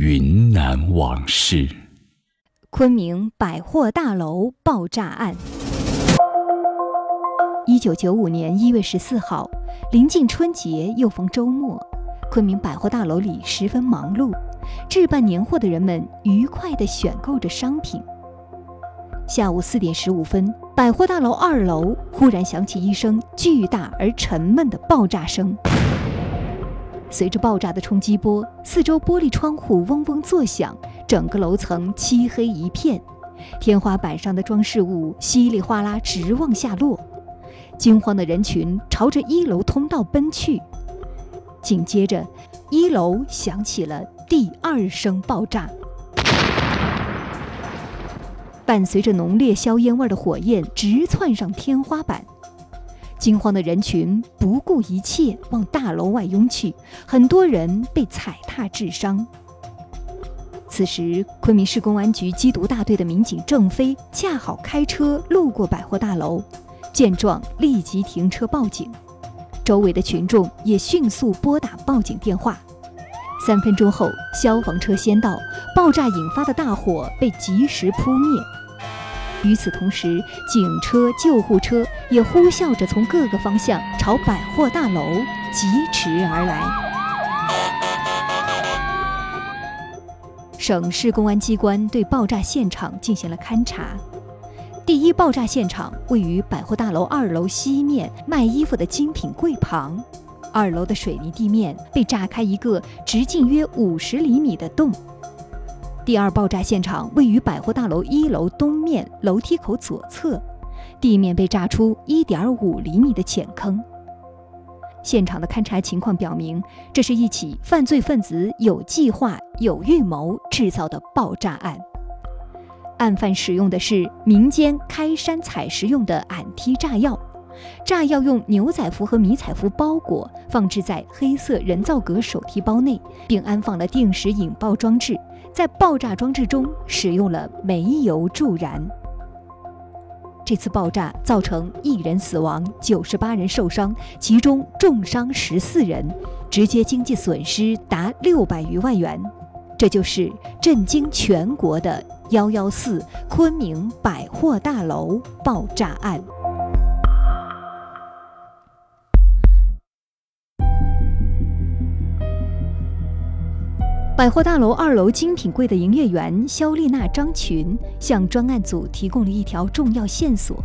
云南往事。昆明百货大楼爆炸案。一九九五年一月十四号，临近春节又逢周末，昆明百货大楼里十分忙碌，置办年货的人们愉快地选购着商品。下午四点十五分，百货大楼二楼忽然响起一声巨大而沉闷的爆炸声。随着爆炸的冲击波，四周玻璃窗户嗡嗡作响，整个楼层漆黑一片，天花板上的装饰物稀里哗啦直往下落。惊慌的人群朝着一楼通道奔去。紧接着，一楼响起了第二声爆炸，伴随着浓烈硝烟味的火焰直窜上天花板。惊慌的人群不顾一切往大楼外拥去，很多人被踩踏致伤。此时，昆明市公安局缉毒大队的民警郑飞恰好开车路过百货大楼，见状立即停车报警。周围的群众也迅速拨打报警电话。三分钟后，消防车先到，爆炸引发的大火被及时扑灭。与此同时，警车、救护车也呼啸着从各个方向朝百货大楼疾驰而来。省市公安机关对爆炸现场进行了勘查。第一爆炸现场位于百货大楼二楼西面卖衣服的精品柜旁，二楼的水泥地面被炸开一个直径约五十厘米的洞。第二爆炸现场位于百货大楼一楼东面楼梯口左侧，地面被炸出一点五厘米的浅坑。现场的勘查情况表明，这是一起犯罪分子有计划、有预谋制造的爆炸案。案犯使用的是民间开山采石用的铵梯炸药，炸药用牛仔服和迷彩服包裹，放置在黑色人造革手提包内，并安放了定时引爆装置。在爆炸装置中使用了煤油助燃。这次爆炸造成一人死亡，九十八人受伤，其中重伤十四人，直接经济损失达六百余万元。这就是震惊全国的“幺幺四”昆明百货大楼爆炸案。百货大楼二楼精品柜的营业员肖丽娜·张群向专案组提供了一条重要线索：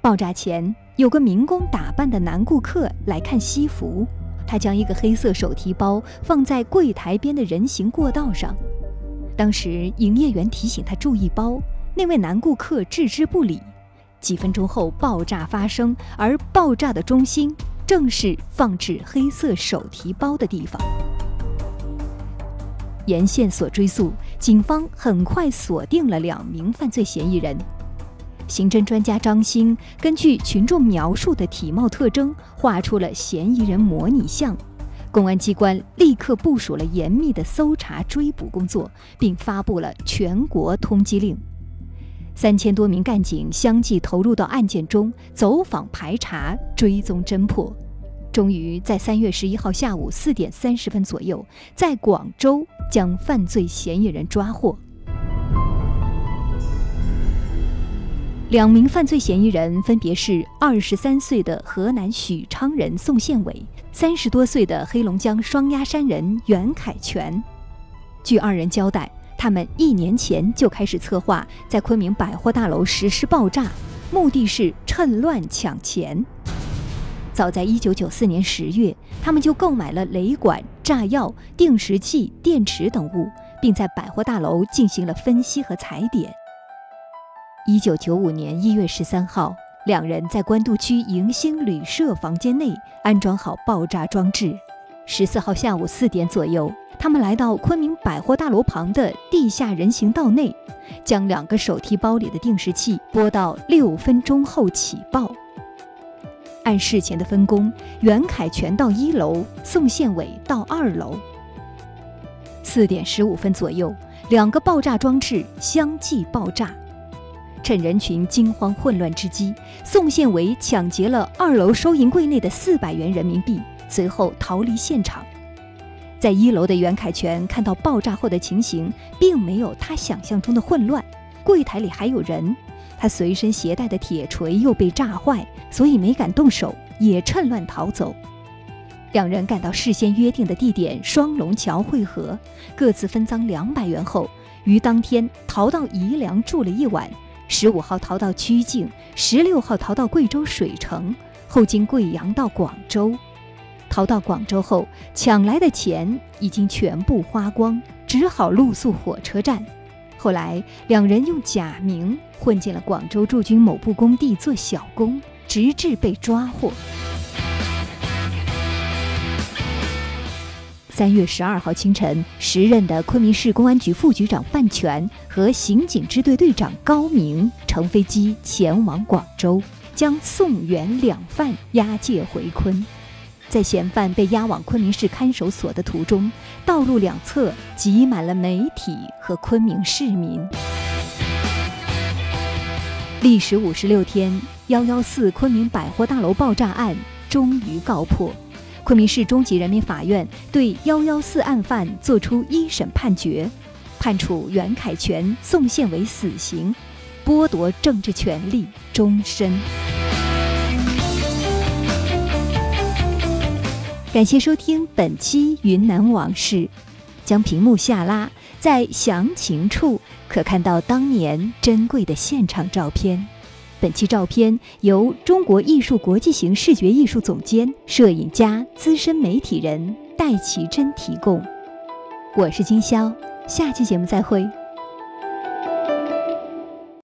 爆炸前，有个民工打扮的男顾客来看西服，他将一个黑色手提包放在柜台边的人行过道上。当时，营业员提醒他注意包，那位男顾客置之不理。几分钟后，爆炸发生，而爆炸的中心正是放置黑色手提包的地方。沿线索追溯，警方很快锁定了两名犯罪嫌疑人。刑侦专家张兴根据群众描述的体貌特征，画出了嫌疑人模拟像。公安机关立刻部署了严密的搜查追捕工作，并发布了全国通缉令。三千多名干警相继投入到案件中，走访排查，追踪侦破。终于在三月十一号下午四点三十分左右，在广州将犯罪嫌疑人抓获。两名犯罪嫌疑人分别是二十三岁的河南许昌人宋宪伟，三十多岁的黑龙江双鸭山人袁凯全。据二人交代，他们一年前就开始策划在昆明百货大楼实施爆炸，目的是趁乱抢钱。早在一九九四年十月，他们就购买了雷管、炸药、定时器、电池等物，并在百货大楼进行了分析和踩点。一九九五年一月十三号，两人在官渡区迎新旅社房间内安装好爆炸装置。十四号下午四点左右，他们来到昆明百货大楼旁的地下人行道内，将两个手提包里的定时器拨到六分钟后起爆。按事前的分工，袁凯全到一楼，宋宪伟到二楼。四点十五分左右，两个爆炸装置相继爆炸。趁人群惊慌混乱之机，宋宪伟抢劫了二楼收银柜内的四百元人民币，随后逃离现场。在一楼的袁凯全看到爆炸后的情形，并没有他想象中的混乱，柜台里还有人。他随身携带的铁锤又被炸坏，所以没敢动手，也趁乱逃走。两人赶到事先约定的地点双龙桥汇合，各自分赃两百元后，于当天逃到宜良住了一晚。十五号逃到曲靖，十六号逃到贵州水城，后经贵阳到广州。逃到广州后，抢来的钱已经全部花光，只好露宿火车站。后来，两人用假名混进了广州驻军某部工地做小工，直至被抓获。三月十二号清晨，时任的昆明市公安局副局长范全和刑警支队队长高明乘飞机前往广州，将宋元两犯押解回昆。在嫌犯被押往昆明市看守所的途中，道路两侧挤满了媒体和昆明市民。历时五十六天，幺幺四昆明百货大楼爆炸案终于告破。昆明市中级人民法院对幺幺四案犯作出一审判决，判处袁凯全、宋宪伟死刑，剥夺政治权利终身。感谢收听本期《云南往事》，将屏幕下拉，在详情处可看到当年珍贵的现场照片。本期照片由中国艺术国际型视觉艺术总监、摄影家、资深媒体人戴其珍提供。我是金潇，下期节目再会。